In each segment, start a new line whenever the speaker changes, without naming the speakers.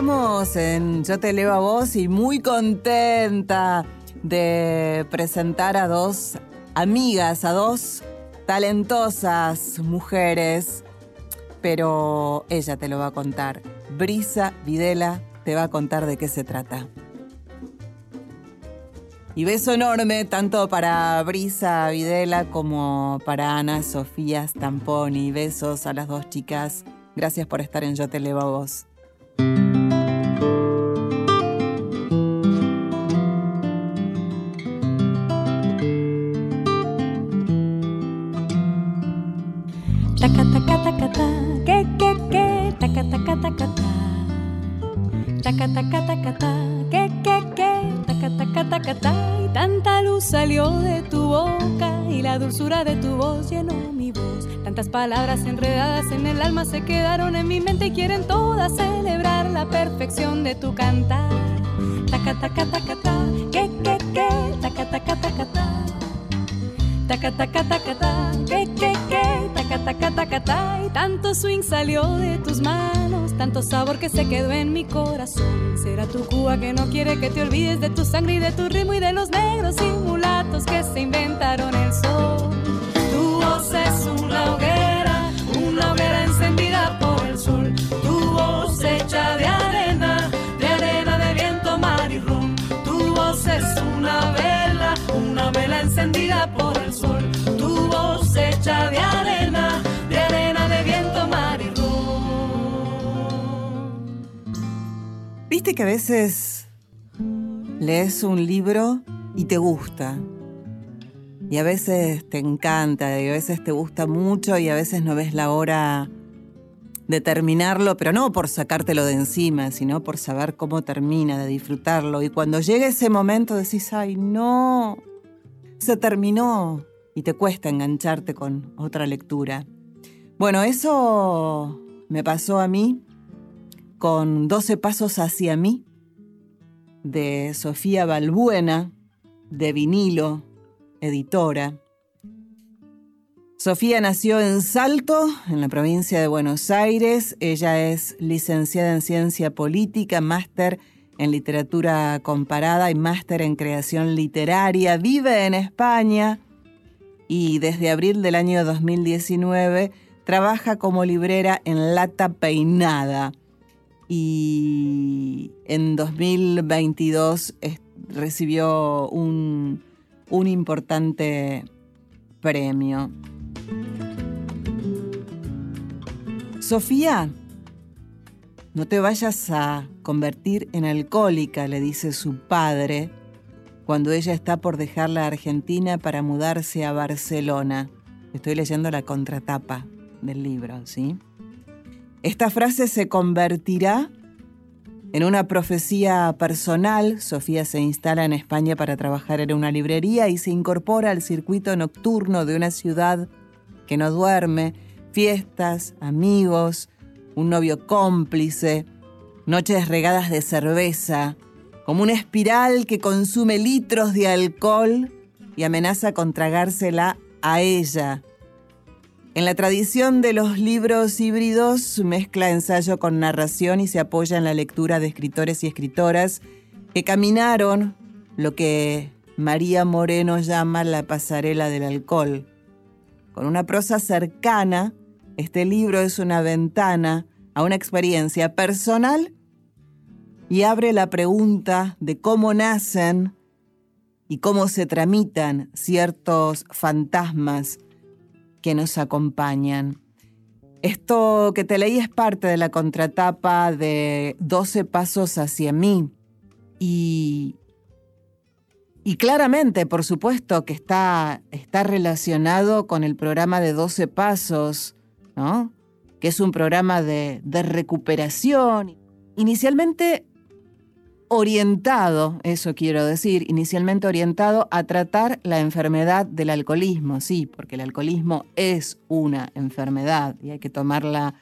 Estamos en Yo te leo a vos y muy contenta de presentar a dos amigas, a dos talentosas mujeres, pero ella te lo va a contar. Brisa Videla te va a contar de qué se trata. Y beso enorme tanto para Brisa Videla como para Ana Sofía Stamponi. Besos a las dos chicas. Gracias por estar en Yo te leo a vos.
Que, que, que, y tanta luz salió de tu boca y la dulzura de tu voz llenó mi voz. Tantas palabras enredadas en el alma se quedaron en mi mente y quieren todas celebrar la perfección de tu cantar. Taca, taca, taca, ta, que, que, que, taca, taca, taca, ta. Taca, taca, taca, ta, que, que, que, taca, taca, taca, ta. Y tanto swing salió de tus manos, tanto sabor que se quedó en mi corazón. Será tu Cuba que no quiere que te olvides de tu sangre y de tu ritmo y de los negros y mulatos que se inventaron el sol. Tu voz es una hoguera,
Viste que a veces lees un libro y te gusta. Y a veces te encanta, y a veces te gusta mucho, y a veces no ves la hora de terminarlo, pero no por sacártelo de encima, sino por saber cómo termina, de disfrutarlo. Y cuando llega ese momento decís, ay, no, se terminó y te cuesta engancharte con otra lectura. Bueno, eso me pasó a mí con 12 pasos hacia mí de Sofía Balbuena, de vinilo, editora. Sofía nació en Salto, en la provincia de Buenos Aires. Ella es licenciada en Ciencia Política, máster en literatura comparada y máster en creación literaria. Vive en España y desde abril del año 2019 trabaja como librera en Lata Peinada. Y en 2022 recibió un, un importante premio. Sofía no te vayas a convertir en alcohólica, le dice su padre cuando ella está por dejar la Argentina para mudarse a Barcelona. Estoy leyendo la contratapa del libro, ¿sí? Esta frase se convertirá en una profecía personal. Sofía se instala en España para trabajar en una librería y se incorpora al circuito nocturno de una ciudad que no duerme, fiestas, amigos, un novio cómplice, noches regadas de cerveza, como una espiral que consume litros de alcohol y amenaza con tragársela a ella. En la tradición de los libros híbridos mezcla ensayo con narración y se apoya en la lectura de escritores y escritoras que caminaron lo que María Moreno llama la pasarela del alcohol. Con una prosa cercana, este libro es una ventana a una experiencia personal y abre la pregunta de cómo nacen y cómo se tramitan ciertos fantasmas que nos acompañan. Esto que te leí es parte de la contratapa de 12 Pasos hacia mí. Y, y claramente, por supuesto, que está, está relacionado con el programa de 12 Pasos, ¿no? que es un programa de, recuperación. Inicialmente orientado, eso quiero decir, inicialmente orientado a tratar la enfermedad del alcoholismo, sí, porque el alcoholismo es una enfermedad y hay que tomarla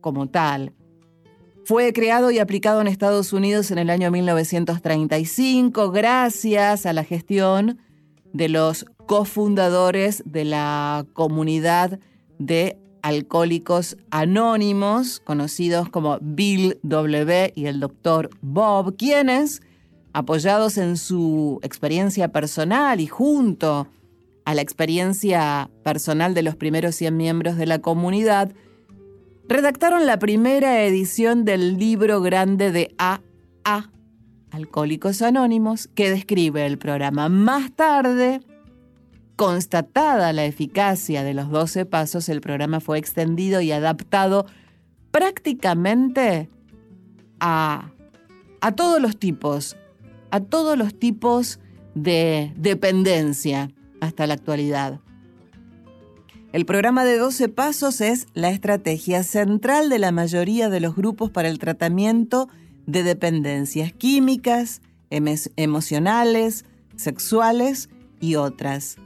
como tal. Fue creado y aplicado en Estados Unidos en el año 1935 gracias a la gestión de los cofundadores de la comunidad de alcohólicos anónimos, conocidos como Bill W. y el doctor Bob, quienes, apoyados en su experiencia personal y junto a la experiencia personal de los primeros 100 miembros de la comunidad, redactaron la primera edición del libro grande de AA, Alcohólicos Anónimos, que describe el programa. Más tarde, Constatada la eficacia de los 12 pasos, el programa fue extendido y adaptado prácticamente a, a todos los tipos, a todos los tipos de dependencia hasta la actualidad. El programa de 12 pasos es la estrategia central de la mayoría de los grupos para el tratamiento de dependencias químicas, emocionales, sexuales y otras.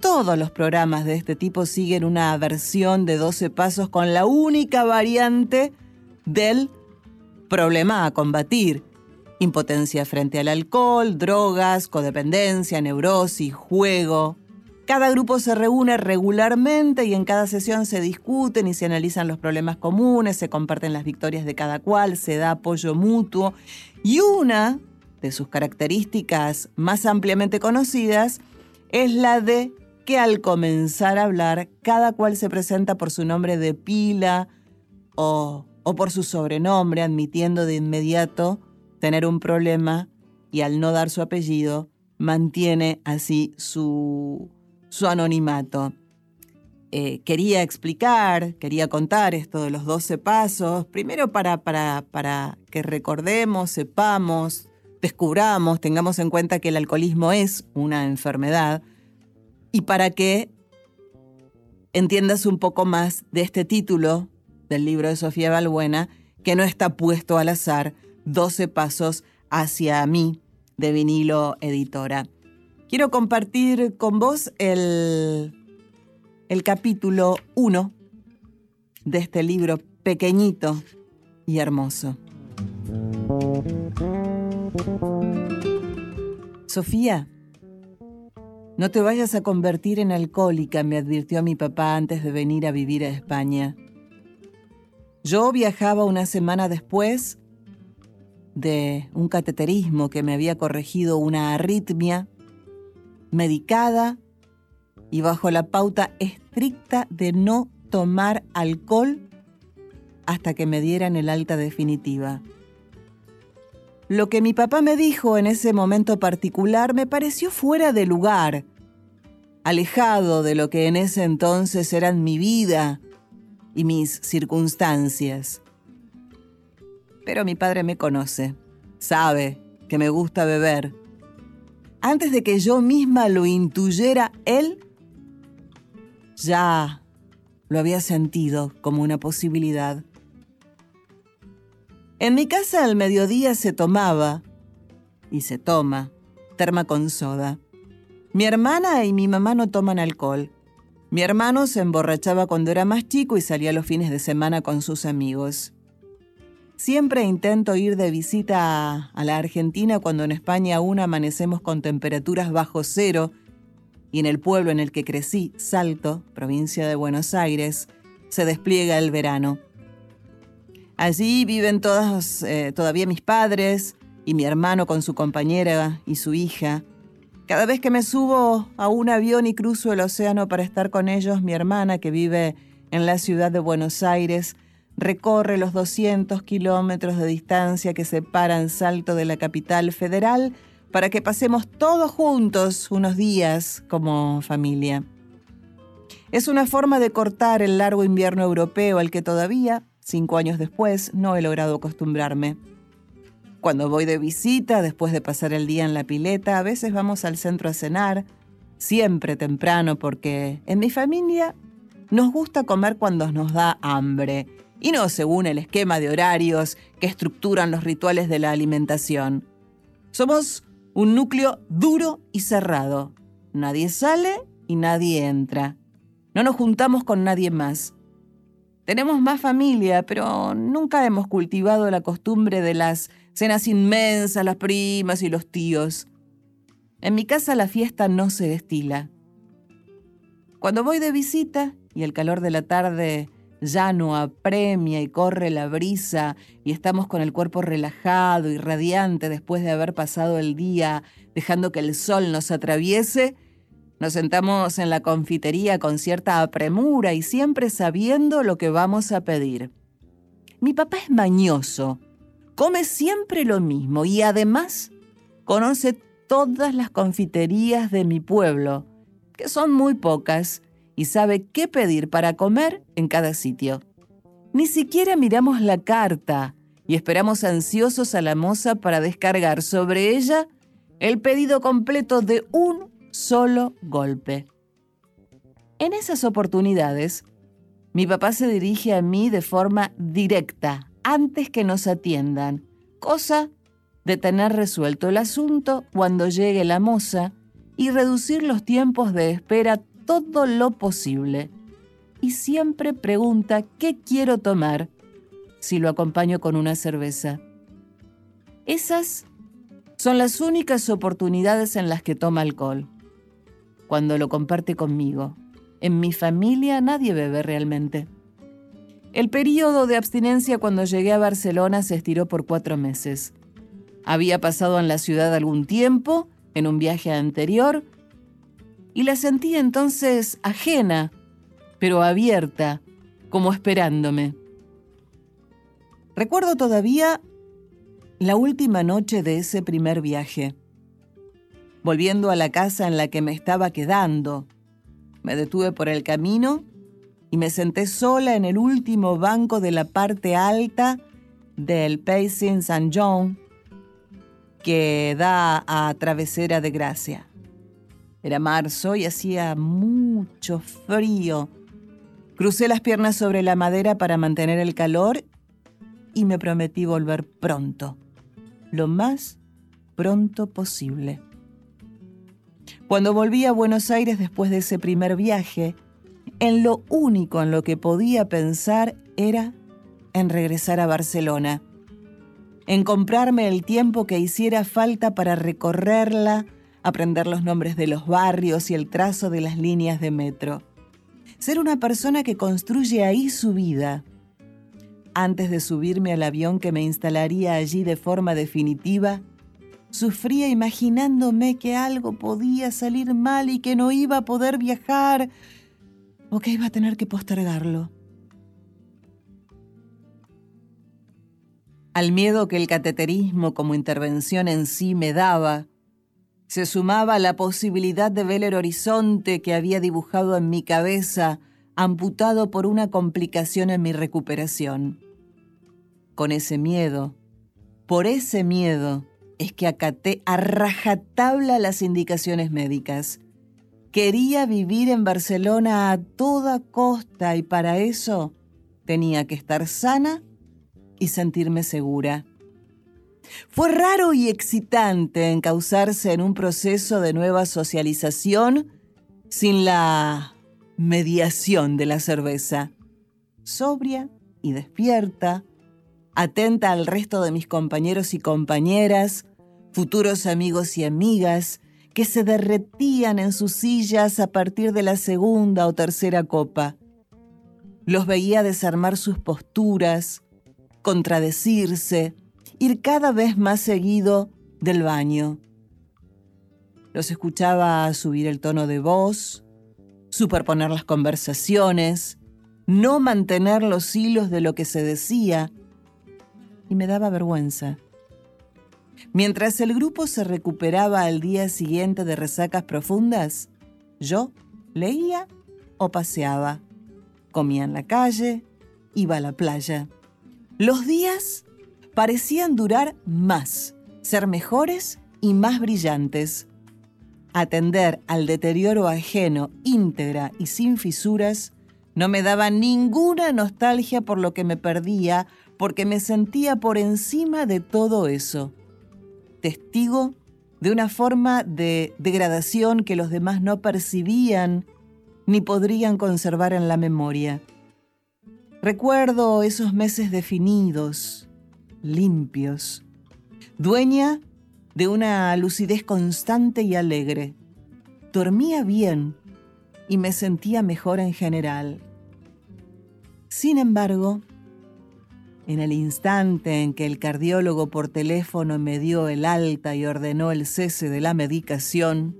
Todos los programas de este tipo siguen una versión de 12 pasos con la única variante del problema a combatir. Impotencia frente al alcohol, drogas, codependencia, neurosis, juego. Cada grupo se reúne regularmente y en cada sesión se discuten y se analizan los problemas comunes, se comparten las victorias de cada cual, se da apoyo mutuo. Y una de sus características más ampliamente conocidas es la de que al comenzar a hablar, cada cual se presenta por su nombre de pila o, por su sobrenombre, admitiendo de inmediato tener un problema y al no dar su apellido, mantiene así su, su anonimato. Eh, quería explicar, quería contar esto de los 12 pasos, primero para, para, para que recordemos, sepamos, descubramos, tengamos en cuenta que el alcoholismo es una enfermedad, y para que entiendas un poco más de este título del libro de Sofía Balbuena, que no está puesto al azar, 12 pasos hacia mí, de vinilo editora. Quiero compartir con vos el, el capítulo 1 de este libro pequeñito y hermoso. Sofía, no te vayas a convertir en alcohólica, me advirtió mi papá antes de venir a vivir a España. Yo viajaba una semana después de un cateterismo que me había corregido una arritmia medicada y bajo la pauta estricta de no tomar alcohol hasta que me dieran el alta definitiva. Lo que mi papá me dijo en ese momento particular me pareció fuera de lugar, alejado de lo que en ese entonces eran mi vida y mis circunstancias. Pero mi padre me conoce, sabe que me gusta beber. Antes de que yo misma lo intuyera, él ya lo había sentido como una posibilidad. En mi casa al mediodía se tomaba, y se toma, terma con soda. Mi hermana y mi mamá no toman alcohol. Mi hermano se emborrachaba cuando era más chico y salía los fines de semana con sus amigos. Siempre intento ir de visita a, la Argentina cuando en España aún amanecemos con temperaturas bajo cero y en el pueblo en el que crecí, Salto, provincia de Buenos Aires, se despliega el verano. Allí viven todos, eh, todavía mis padres y mi hermano con su compañera y su hija. Cada vez que me subo a un avión y cruzo el océano para estar con ellos, mi hermana, que vive en la ciudad de Buenos Aires, recorre los 200 kilómetros de distancia que separan Salto de la capital federal para que pasemos todos juntos unos días como familia. Es una forma de cortar el largo invierno europeo al que todavía Cinco años después no he logrado acostumbrarme. Cuando voy de visita, después de pasar el día en la pileta, a veces vamos al centro a cenar, siempre temprano porque en mi familia nos gusta comer cuando nos da hambre y no según el esquema de horarios que estructuran los rituales de la alimentación. Somos un núcleo duro y cerrado. Nadie sale y nadie entra. No nos juntamos con nadie más. Tenemos más familia, pero nunca hemos cultivado la costumbre de las cenas inmensas, las primas y los tíos. En mi casa la fiesta no se destila. Cuando voy de visita y el calor de la tarde ya no apremia y corre la brisa y estamos con el cuerpo relajado y radiante después de haber pasado el día dejando que el sol nos atraviese, nos sentamos en la confitería con cierta apremura y siempre sabiendo lo que vamos a pedir. Mi papá es mañoso, come siempre lo mismo y además conoce todas las confiterías de mi pueblo, que son muy pocas, y sabe qué pedir para comer en cada sitio. Ni siquiera miramos la carta y esperamos ansiosos a la moza para descargar sobre ella el pedido completo de un solo golpe. En esas oportunidades, mi papá se dirige a mí de forma directa, antes que nos atiendan, cosa de tener resuelto el asunto cuando llegue la moza y reducir los tiempos de espera todo lo posible. Y siempre pregunta qué quiero tomar si lo acompaño con una cerveza. Esas son las únicas oportunidades en las que toma alcohol cuando lo comparte conmigo. En mi familia nadie bebe realmente. El periodo de abstinencia cuando llegué a Barcelona se estiró por cuatro meses. Había pasado en la ciudad algún tiempo, en un viaje anterior, y la sentí entonces ajena, pero abierta, como esperándome. Recuerdo todavía la última noche de ese primer viaje volviendo a la casa en la que me estaba quedando. Me detuve por el camino y me senté sola en el último banco de la parte alta del Pacing San John que da a Travesera de Gracia. Era marzo y hacía mucho frío. Crucé las piernas sobre la madera para mantener el calor y me prometí volver pronto, lo más pronto posible. Cuando volví a Buenos Aires después de ese primer viaje, en lo único en lo que podía pensar era en regresar a Barcelona, en comprarme el tiempo que hiciera falta para recorrerla, aprender los nombres de los barrios y el trazo de las líneas de metro. Ser una persona que construye ahí su vida. Antes de subirme al avión que me instalaría allí de forma definitiva, Sufría imaginándome que algo podía salir mal y que no iba a poder viajar o que iba a tener que postergarlo. Al miedo que el cateterismo como intervención en sí me daba, se sumaba la posibilidad de ver el horizonte que había dibujado en mi cabeza, amputado por una complicación en mi recuperación. Con ese miedo, por ese miedo, es que acaté a rajatabla las indicaciones médicas. Quería vivir en Barcelona a toda costa y para eso tenía que estar sana y sentirme segura. Fue raro y excitante encauzarse en un proceso de nueva socialización sin la mediación de la cerveza. Sobria y despierta, atenta al resto de mis compañeros y compañeras, futuros amigos y amigas que se derretían en sus sillas a partir de la segunda o tercera copa. Los veía desarmar sus posturas, contradecirse, ir cada vez más seguido del baño. Los escuchaba subir el tono de voz, superponer las conversaciones, no mantener los hilos de lo que se decía, y me daba vergüenza. Mientras el grupo se recuperaba al día siguiente de resacas profundas, yo leía o paseaba, comía en la calle, iba a la playa. Los días parecían durar más, ser mejores y más brillantes. Atender al deterioro ajeno íntegra y sin fisuras no me daba ninguna nostalgia por lo que me perdía porque me sentía por encima de todo eso. Testigo de una forma de degradación que los demás no percibían ni podrían conservar en la memoria. Recuerdo esos meses definidos, limpios, dueña de una lucidez constante y alegre. Dormía bien y me sentía mejor en general. Sin embargo, en el instante en que el cardiólogo por teléfono me dio el alta y ordenó el cese de la medicación,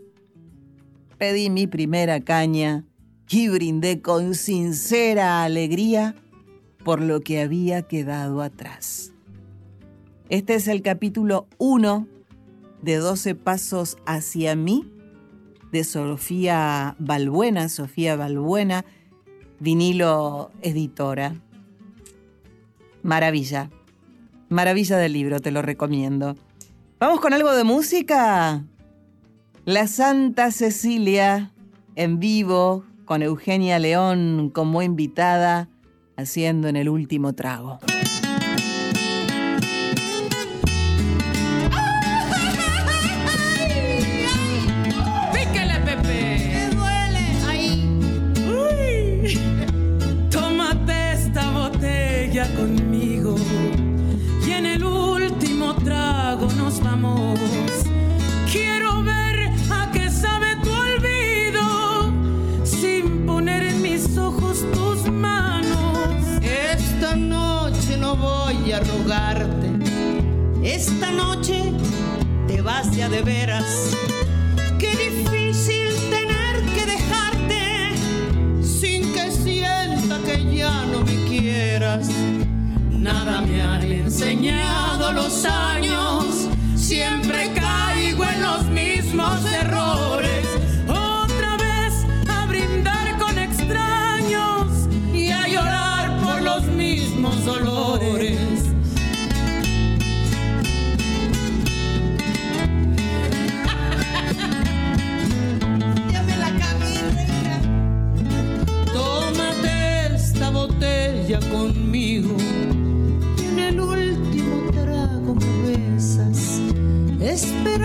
pedí mi primera caña y brindé con sincera alegría por lo que había quedado atrás. Este es el capítulo 1 de 12 Pasos hacia mí de Sofía Balbuena, Sofía Balbuena, vinilo editora. Maravilla. Maravilla del libro, te lo recomiendo. Vamos con algo de música. La Santa Cecilia en vivo con Eugenia León como invitada haciendo en el último trago.
Esta noche te vas ya de veras. Qué difícil tener que dejarte sin que sienta que ya no me quieras. Nada me han enseñado los años siempre conmigo. Esperamos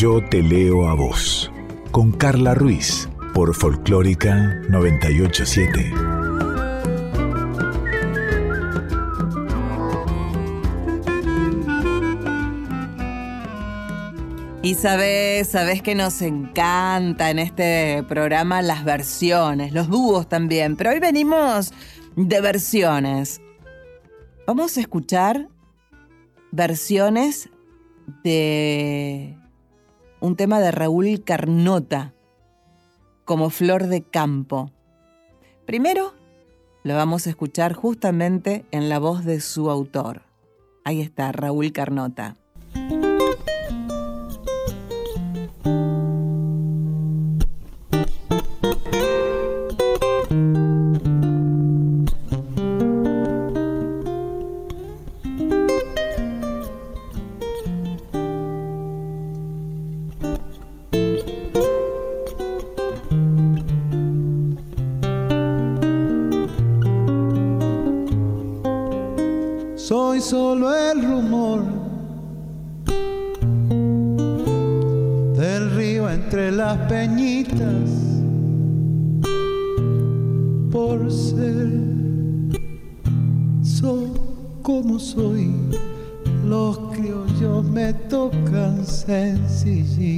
Yo te leo a vos, con Carla Ruiz, por Folclórica 987.
Y sabes, sabes que nos encanta en este programa las versiones, los dúos también, pero hoy venimos de versiones. Vamos a escuchar versiones de un tema de Raúl Carnota, como Flor de Campo. Primero, lo vamos a escuchar justamente en la voz de su autor. Ahí está, Raúl Carnota.
solo el rumor del río entre las peñitas por ser soy como soy. Los criollos me tocan sencillito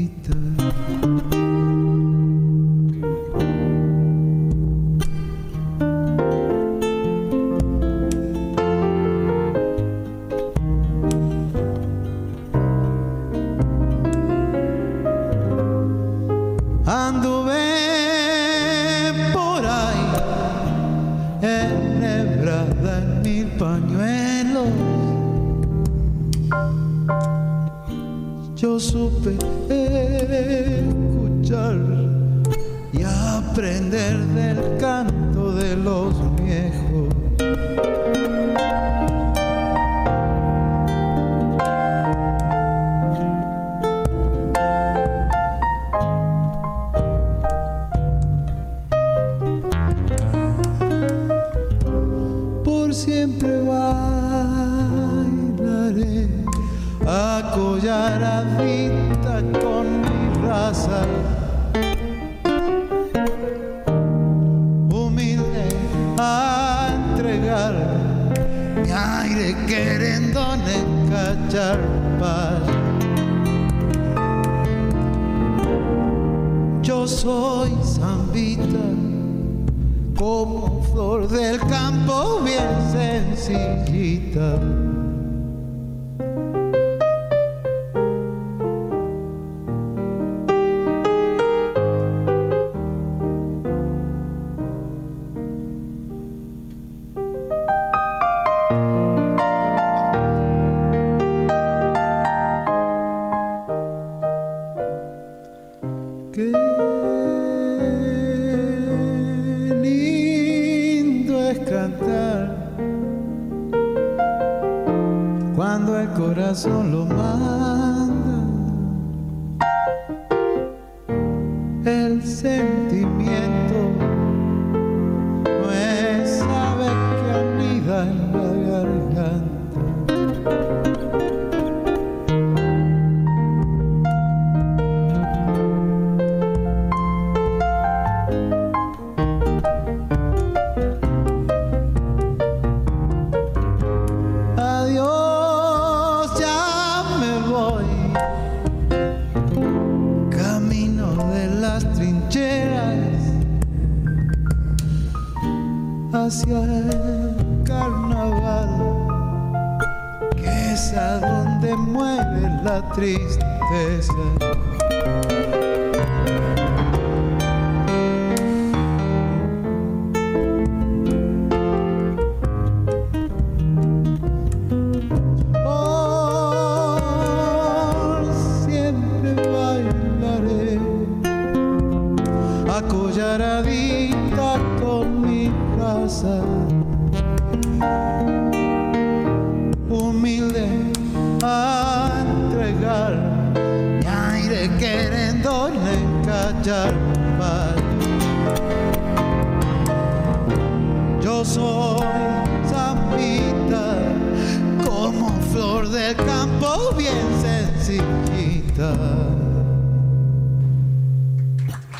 sencillita.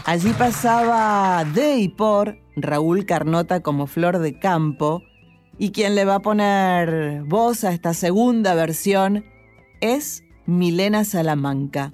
Allí pasaba de y por Raúl Carnota como flor de campo y quien le va a poner voz a esta segunda versión es Milena Salamanca.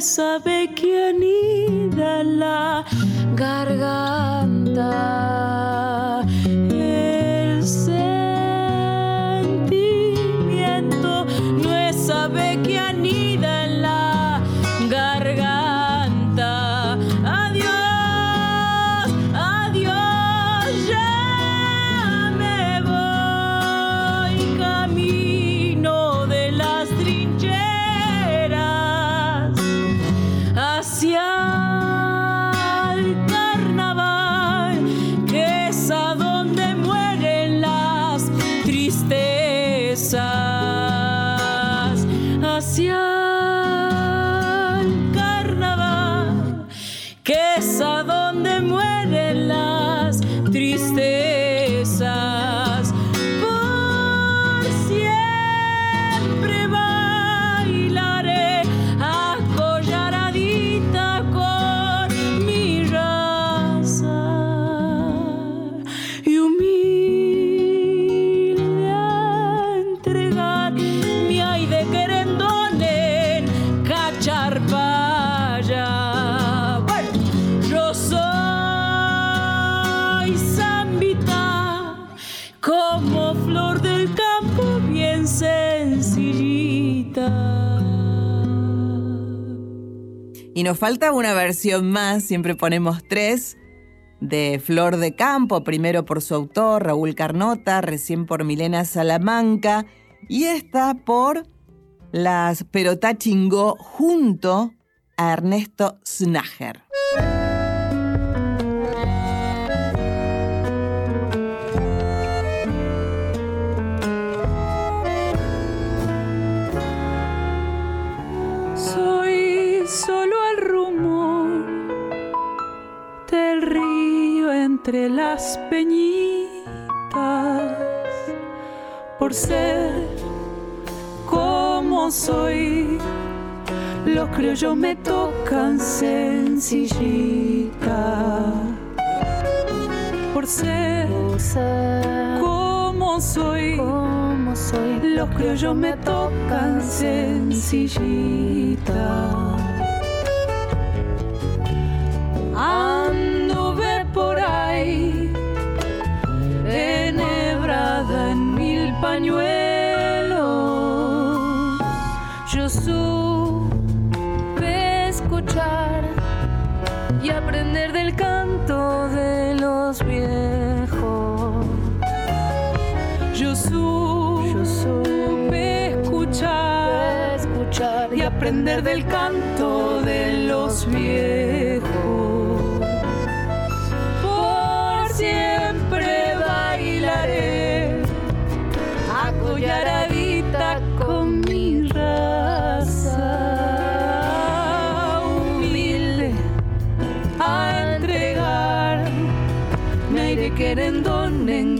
Y nos falta una versión más, siempre ponemos tres, de Flor de Campo, primero por su autor, Raúl Carnota, recién por Milena Salamanca, y esta por las Perotá Chingó junto a Ernesto Snager.
Entre las peñitas por ser como soy. Los criollos me tocan sencillita por ser, como soy. Como soy. Los criollos me tocan sencillita. Aprender del canto de los viejos. Por siempre bailaré acolladita con mi raza humilde a entregar me iré querendón en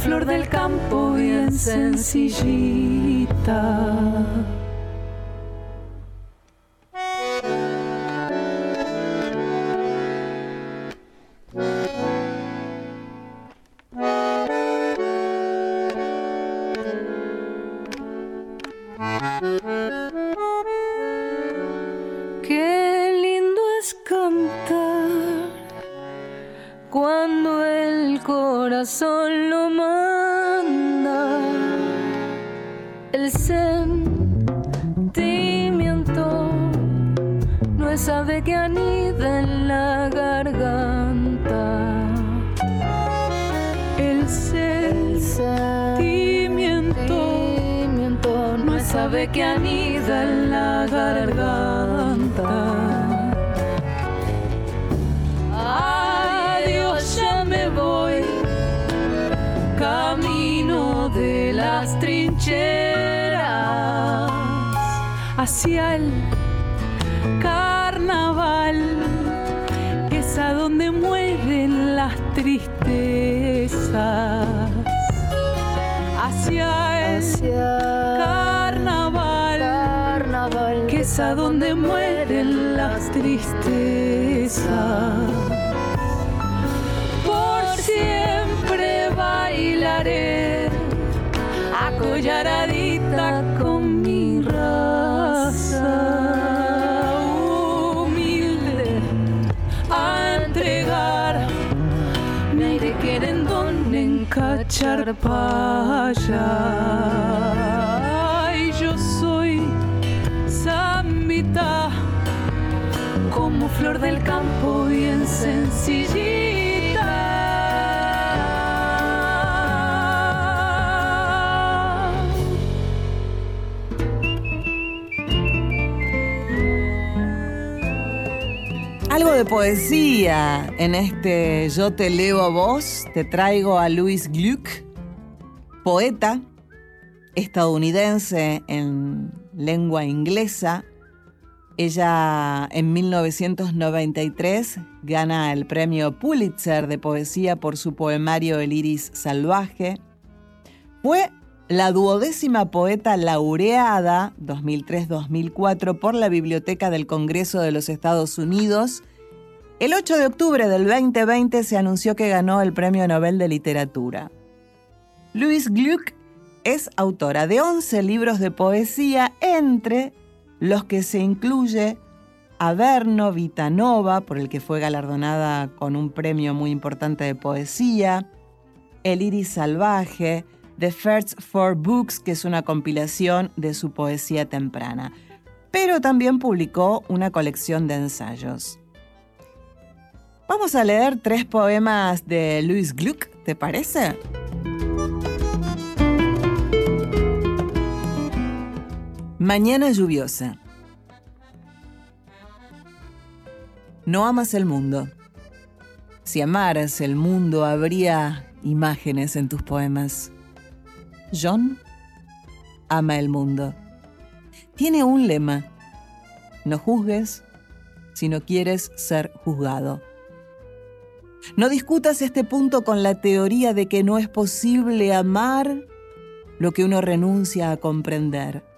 flor del campo bien sencillita. Como flor del campo bien sencillita
de poesía en este Yo te leo a vos. Te traigo a Louis Gluck, poeta estadounidense en lengua inglesa. Ella en 1993 gana el premio Pulitzer de poesía por su poemario El iris salvaje. Fue la duodécima poeta laureada 2003-2004 por la Biblioteca del Congreso de los Estados Unidos el 8 de octubre del 2020 se anunció que ganó el Premio Nobel de Literatura. Louise Gluck es autora de 11 libros de poesía, entre los que se incluye Averno Vitanova, por el que fue galardonada con un premio muy importante de poesía, El Iris Salvaje, The First Four Books, que es una compilación de su poesía temprana. Pero también publicó una colección de ensayos. Vamos a leer tres poemas de Louis Gluck, ¿te parece? Mañana lluviosa. No amas el mundo. Si amaras el mundo, habría imágenes en tus poemas. John ama el mundo. Tiene un lema. No juzgues si no quieres ser juzgado. No discutas este punto con la teoría de que no es posible amar lo que uno renuncia a comprender.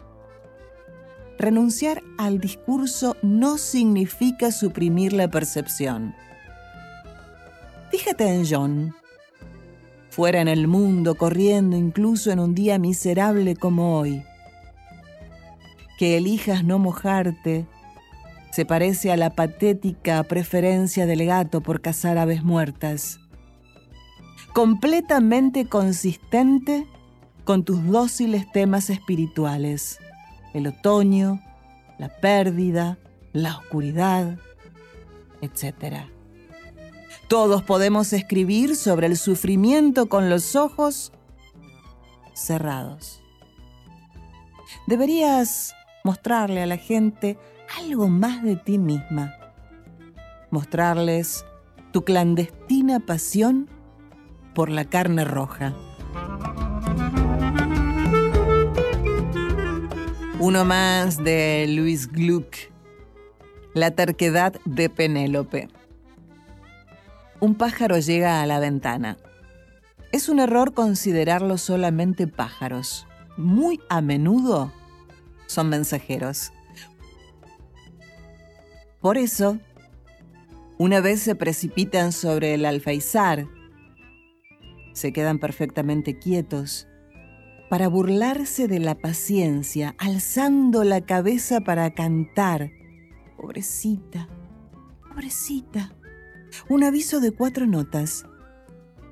Renunciar al discurso no significa suprimir la percepción. Fíjate en John, fuera en el mundo, corriendo incluso en un día miserable como hoy. Que elijas no mojarte se parece a la patética preferencia del gato por cazar aves muertas. Completamente consistente con tus dóciles temas espirituales, el otoño, la pérdida, la oscuridad, etc. Todos podemos escribir sobre el sufrimiento con los ojos cerrados. Deberías mostrarle a la gente algo más de ti misma. Mostrarles tu clandestina pasión por la carne roja. Uno más de Luis Gluck. La terquedad de Penélope. Un pájaro llega a la ventana. Es un error considerarlos solamente pájaros. Muy a menudo son mensajeros. Por eso, una vez se precipitan sobre el alfeizar, se quedan perfectamente quietos para burlarse de la paciencia, alzando la cabeza para cantar. Pobrecita, pobrecita. Un aviso de cuatro notas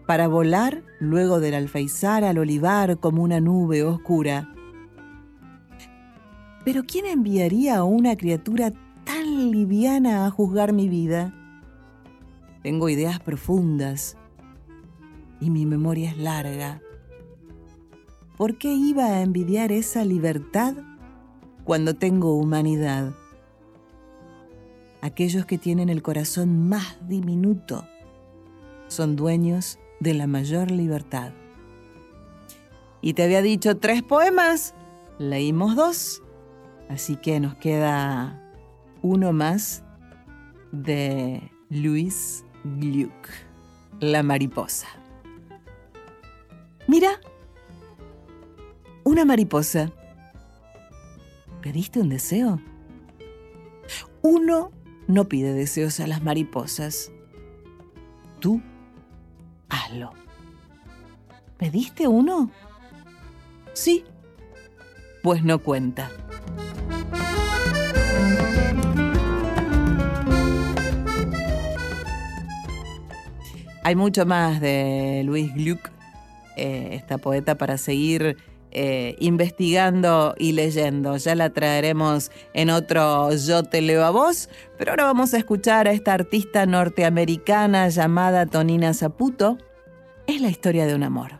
para volar luego del alfeizar al olivar como una nube oscura. Pero ¿quién enviaría a una criatura tan liviana a juzgar mi vida? Tengo ideas profundas y mi memoria es larga. ¿Por qué iba a envidiar esa libertad cuando tengo humanidad? Aquellos que tienen el corazón más diminuto son dueños de la mayor libertad. Y te había dicho tres poemas, leímos dos, así que nos queda uno más de Luis Gluck, La mariposa. Mira, una mariposa. ¿Pediste un deseo? Uno no pide deseos a las mariposas. Tú, hazlo. ¿Pediste uno? Sí. Pues no cuenta. Hay mucho más de Luis Gluck, eh, esta poeta, para seguir eh, investigando y leyendo. Ya la traeremos en otro Yo te leo a vos, pero ahora vamos a escuchar a esta artista norteamericana llamada Tonina Zaputo. Es la historia de un amor.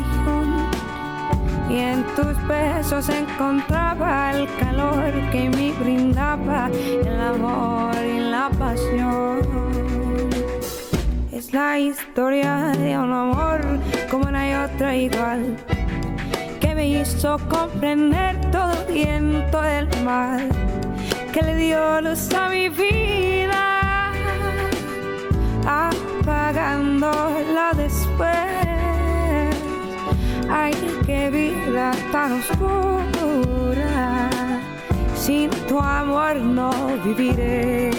y en tus besos encontraba el calor que me brindaba el amor y la pasión. Es la historia de un amor como no hay otra igual que me hizo comprender todo el viento del mal que le dio luz a mi vida apagándola después Ay, qué vida tan oscura. Sin tu amor no viviré.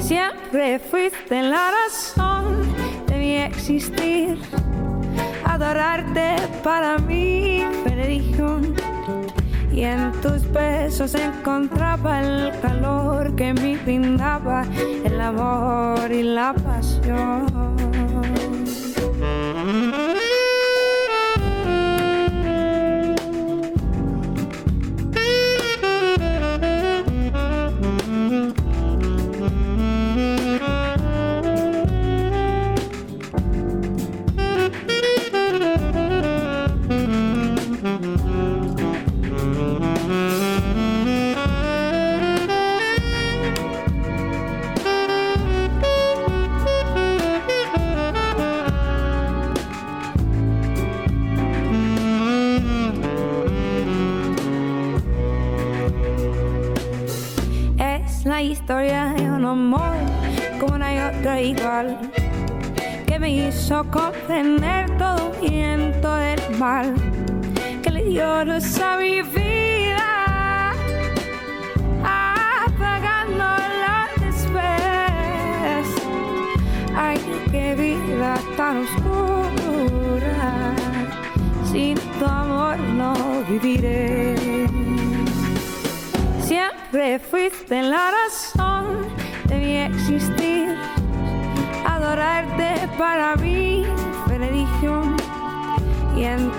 Siempre fuiste la razón de mi existir. Adorarte para mí, religión. Y en tus besos encontraba el calor que me brindaba el amor y la pasión.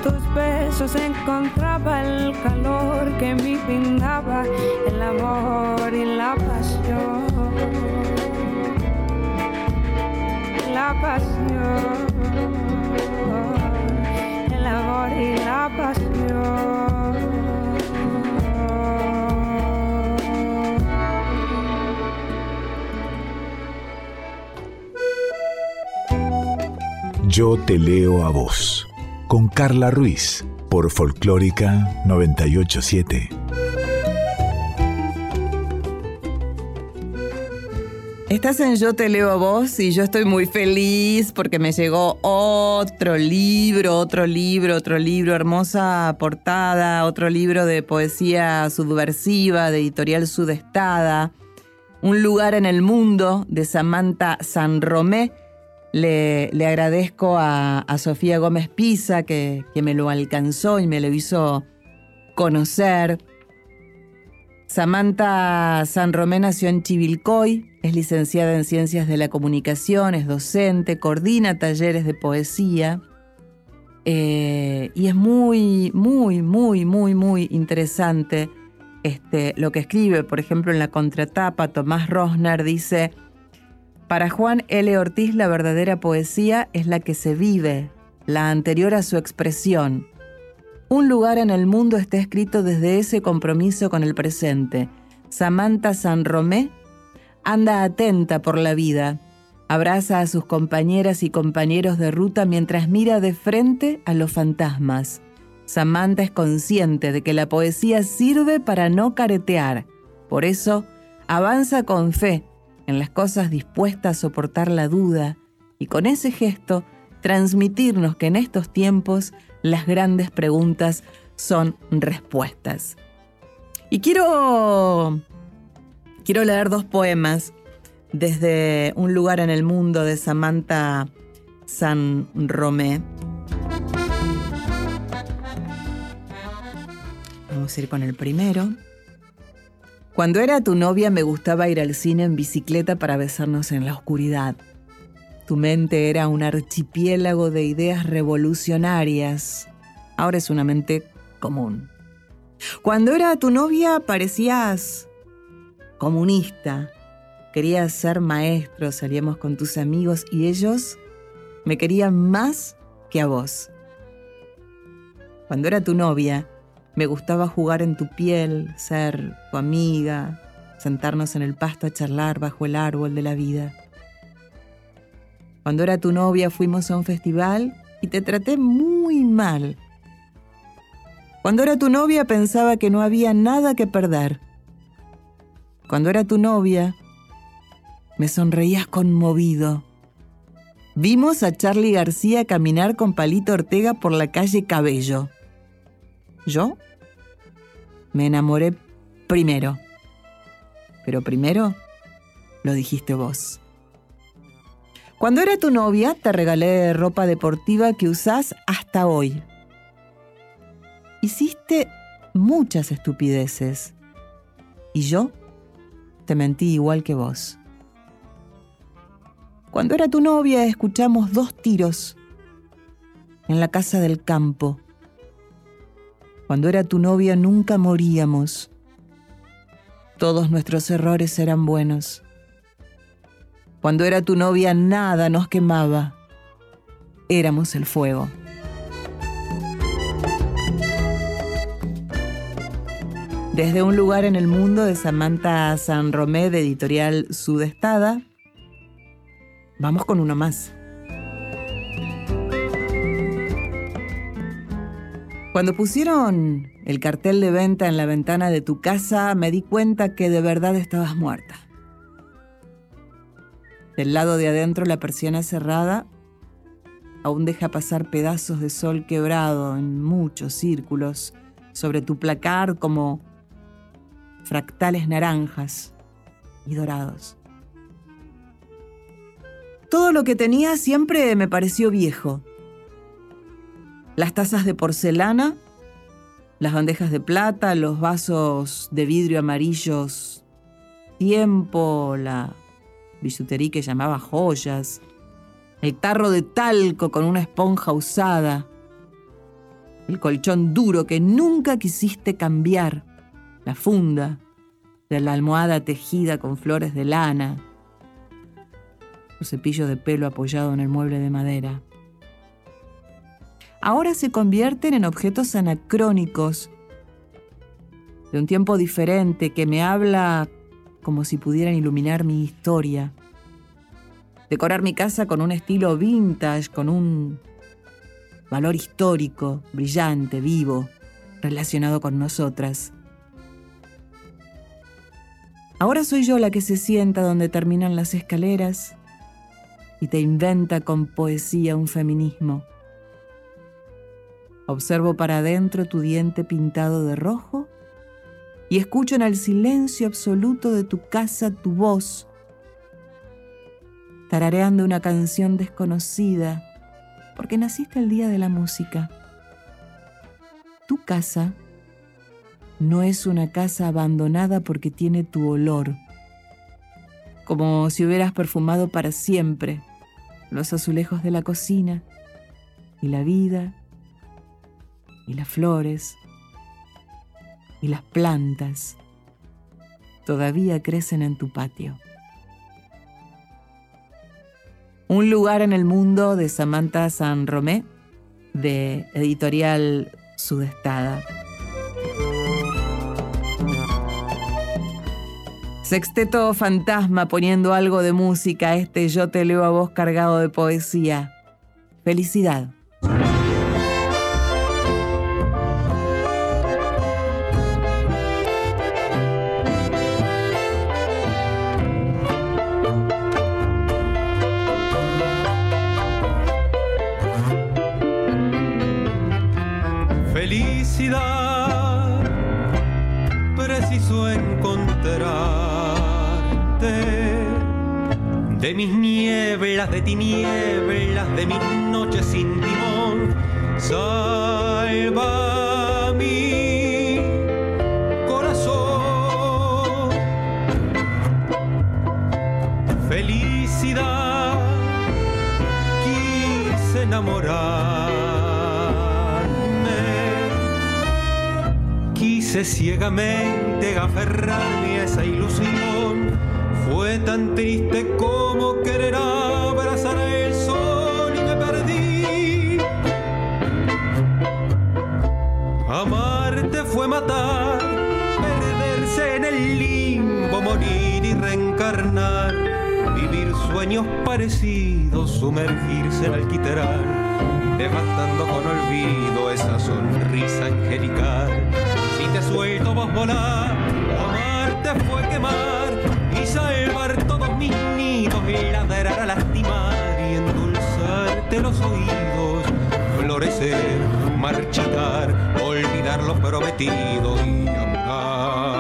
Tus besos encontraba el calor que me brindaba el amor y la pasión. La pasión, el amor y la pasión.
Yo te leo a vos. Con Carla Ruiz por Folclórica 987.
Estás en Yo te leo a vos y yo estoy muy feliz porque me llegó otro libro, otro libro, otro libro, hermosa portada, otro libro de poesía subversiva de editorial Sudestada, Un lugar en el mundo de Samantha San Le, agradezco a, Sofía Gómez Pisa que, me lo alcanzó y me lo hizo conocer. Samantha San Romé nació en Chivilcoy, es licenciada en Ciencias de la Comunicación, es docente, coordina talleres de poesía eh, y es muy, muy, muy, muy, muy interesante este, lo que escribe. Por ejemplo, en la contratapa, Tomás Rosner dice, para Juan L. Ortiz la verdadera poesía es la que se vive, la anterior a su expresión. Un lugar en el mundo está escrito desde ese compromiso con el presente. Samantha San Romé anda atenta por la vida, abraza a sus compañeras y compañeros de ruta mientras mira de frente a los fantasmas. Samantha es consciente de que la poesía sirve para no caretear. Por eso, avanza con fe en las cosas dispuestas a soportar la duda y con ese gesto transmitirnos que en estos tiempos las grandes preguntas son respuestas. Y quiero quiero leer dos poemas desde Un lugar en el mundo de Samantha San Romé. Vamos a ir con el primero. Cuando era tu novia me gustaba ir al cine en bicicleta para besarnos en la oscuridad. Tu mente era un archipiélago de ideas revolucionarias. Ahora es una mente común. Cuando era tu novia parecías comunista. Querías ser maestro, salíamos con tus amigos y ellos me querían más que a vos. Cuando era tu novia, me gustaba jugar en tu piel, ser tu amiga, sentarnos en el pasto a charlar bajo el árbol de la vida. Cuando era tu novia fuimos a un festival y te traté muy mal. Cuando era tu novia pensaba que no había nada que perder. Cuando era tu novia me sonreías conmovido. Vimos a Charlie García caminar con Palito Ortega por la calle Cabello. Yo me enamoré primero. Pero primero lo dijiste vos. Cuando era tu novia, te regalé ropa deportiva que usás hasta hoy. Hiciste muchas estupideces. Y yo te mentí igual que vos. Cuando era tu novia, escuchamos dos tiros en la casa del campo cuando era tu novia nunca moríamos. Todos nuestros errores eran buenos. Cuando era tu novia nada nos quemaba. Éramos el fuego. Desde un lugar en el mundo de Samantha San Romé de editorial Sudestada, vamos con uno más. Cuando pusieron el cartel de venta en la ventana de tu casa, me di cuenta que de verdad estabas muerta. Del lado de adentro la persiana cerrada aún deja pasar pedazos de sol quebrado en muchos círculos sobre tu placar como fractales naranjas y dorados. Todo lo que tenía siempre me pareció viejo las tazas de porcelana, las bandejas de plata, los vasos de vidrio amarillos, tiempo, la bisutería que llamaba joyas, el tarro de talco con una esponja usada, el colchón duro que nunca quisiste cambiar, la funda de la almohada tejida con flores de lana, los cepillos de pelo apoyado en el mueble de madera ahora se convierten en objetos anacrónicos de un tiempo diferente que me habla como si pudieran iluminar mi historia. Decorar mi casa con un estilo vintage, con un valor histórico, brillante, vivo, relacionado con nosotras. Ahora soy yo la que se sienta donde terminan las escaleras y te inventa con poesía un feminismo. Observo para adentro tu diente pintado de rojo y escucho en el silencio absoluto de tu casa tu voz, tarareando una canción desconocida, porque naciste el día de la música. Tu casa no es una casa abandonada porque tiene tu olor, como si hubieras perfumado para siempre los azulejos de la cocina y la vida y las flores y las plantas todavía crecen en tu patio. Un lugar en el mundo de Samantha San Romé, de editorial Sudestada. Sexteto Fantasma poniendo algo de música, este yo te leo a vos cargado de poesía. Felicidad.
Sueños parecidos, sumergirse en alquitrán, devastando con olvido esa sonrisa angelical. Si te suelto vos volar, amarte fue quemar y salvar todos mis nidos y ladrar a lastimar y endulzarte los oídos, florecer, marchitar, olvidar lo prometido y amar.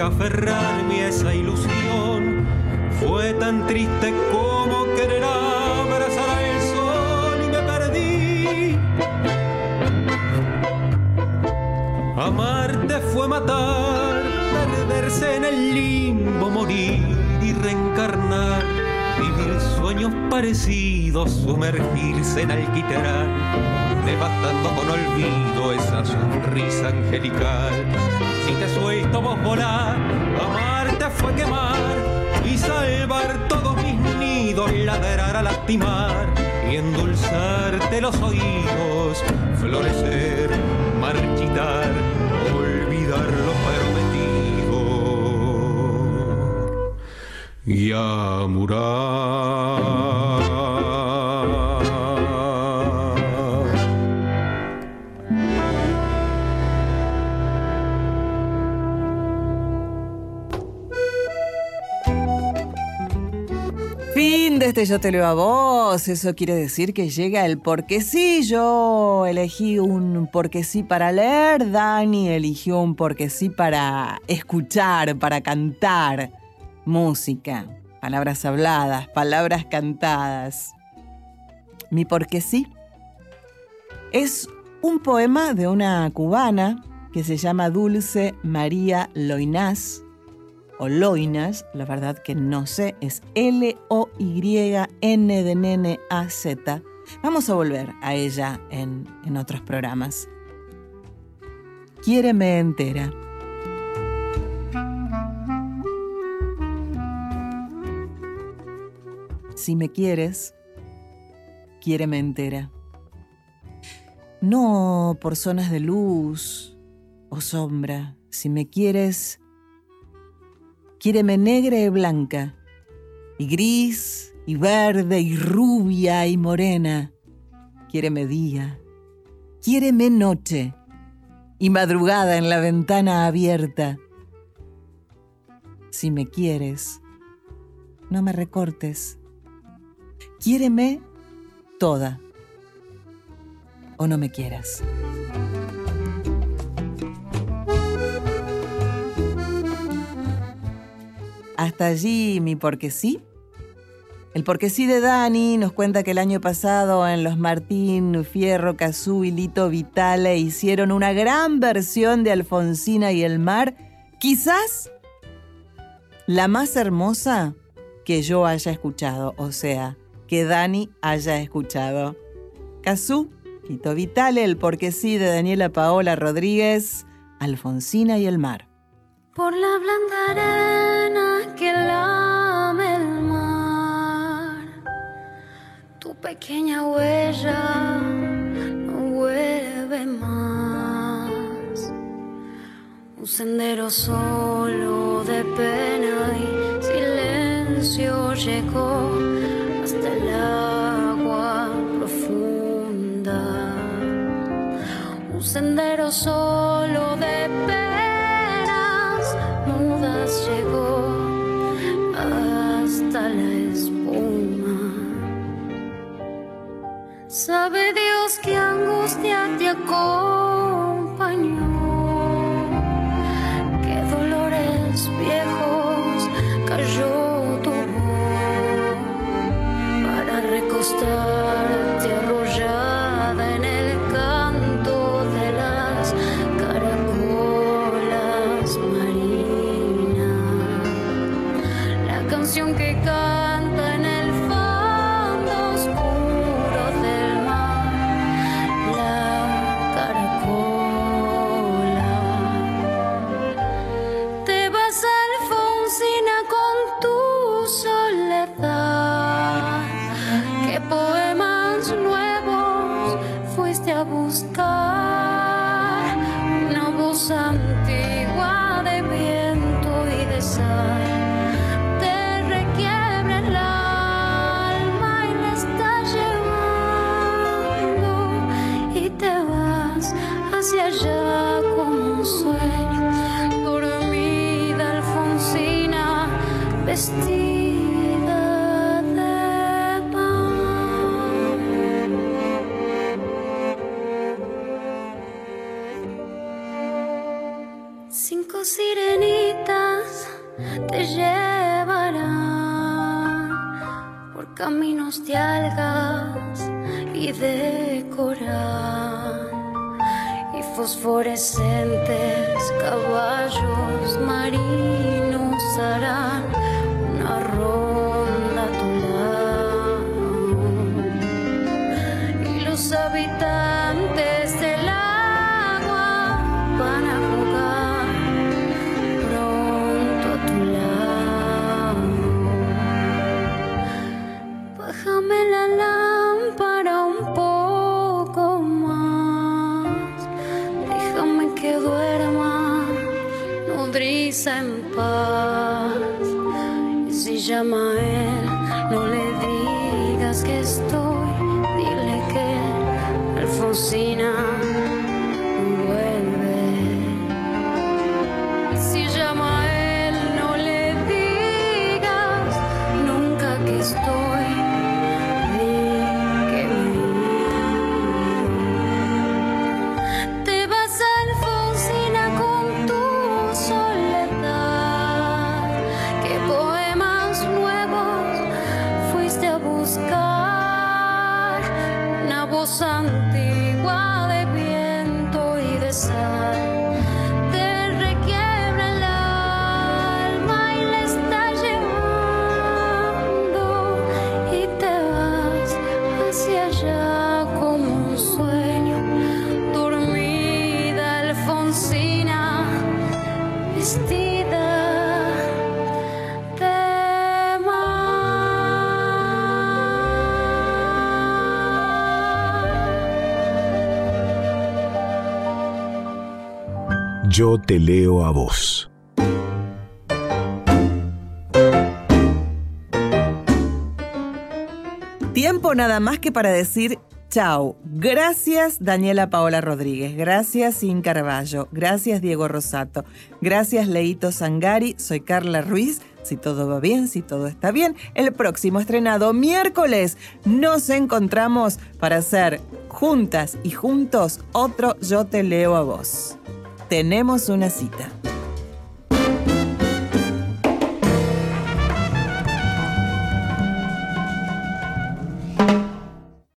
Aferrarme a esa ilusión. Fue tan triste como querer Amarte fue matar, perderse en el limbo, morir y reencarnar, vivir sueños parecidos, sumergirse en alquitrán, devastando con olvido esa sonrisa angelical. Si te suelto vos volar, amarte fue quemar y salvar todos mis nidos, ladrar a lastimar y endulzarte los oídos, florecer, marchitar, olvidar lo prometido y amurar.
Yo te leo a vos, eso quiere decir que llega el porque sí. Yo elegí un porque sí para leer, Dani eligió un porque sí para escuchar, para cantar. Música, palabras habladas, palabras cantadas. Mi porque sí es un poema de una cubana que se llama Dulce María Loinás o Loinas, la verdad que no sé, es L-O-Y-N de nene A-Z. Vamos a volver a ella en, en otros programas. Quiéreme entera. Si me quieres, quiéreme entera. No por zonas de luz o sombra. Si me quieres, Quiéreme negra y blanca, y gris, y verde, y rubia, y morena. Quiéreme día, quiéreme noche, y madrugada en la ventana abierta. Si me quieres, no me recortes. Quiéreme toda, o no me quieras. Hasta allí mi porque sí. El porque sí de Dani nos cuenta que el año pasado en los Martín, Fierro, Cazú y Lito Vitale hicieron una gran versión de Alfonsina y el mar, quizás la más hermosa que yo haya escuchado, o sea, que Dani haya escuchado. Cazú, Lito Vitale, el porque sí de Daniela Paola Rodríguez, Alfonsina y el mar.
Por la blanda arena que lame el mar, tu pequeña huella no vuelve más. Un sendero solo de pena y silencio llegó hasta el agua profunda. Un sendero solo Sabe Dios que angustia te acompañó, que dolores viejos cayó tu voz para recostarte arrollada en el canto de las caracolas marinas. La canción que canta en el y fosforescentes caballos marinos harán que estoy. Dile que Alfonsina
Yo te leo a vos.
Tiempo nada más que para decir chao. Gracias Daniela Paola Rodríguez, gracias In Carballo, gracias Diego Rosato, gracias Leito Sangari, soy Carla Ruiz. Si todo va bien, si todo está bien, el próximo estrenado miércoles nos encontramos para hacer juntas y juntos otro Yo te leo a vos. Tenemos una cita.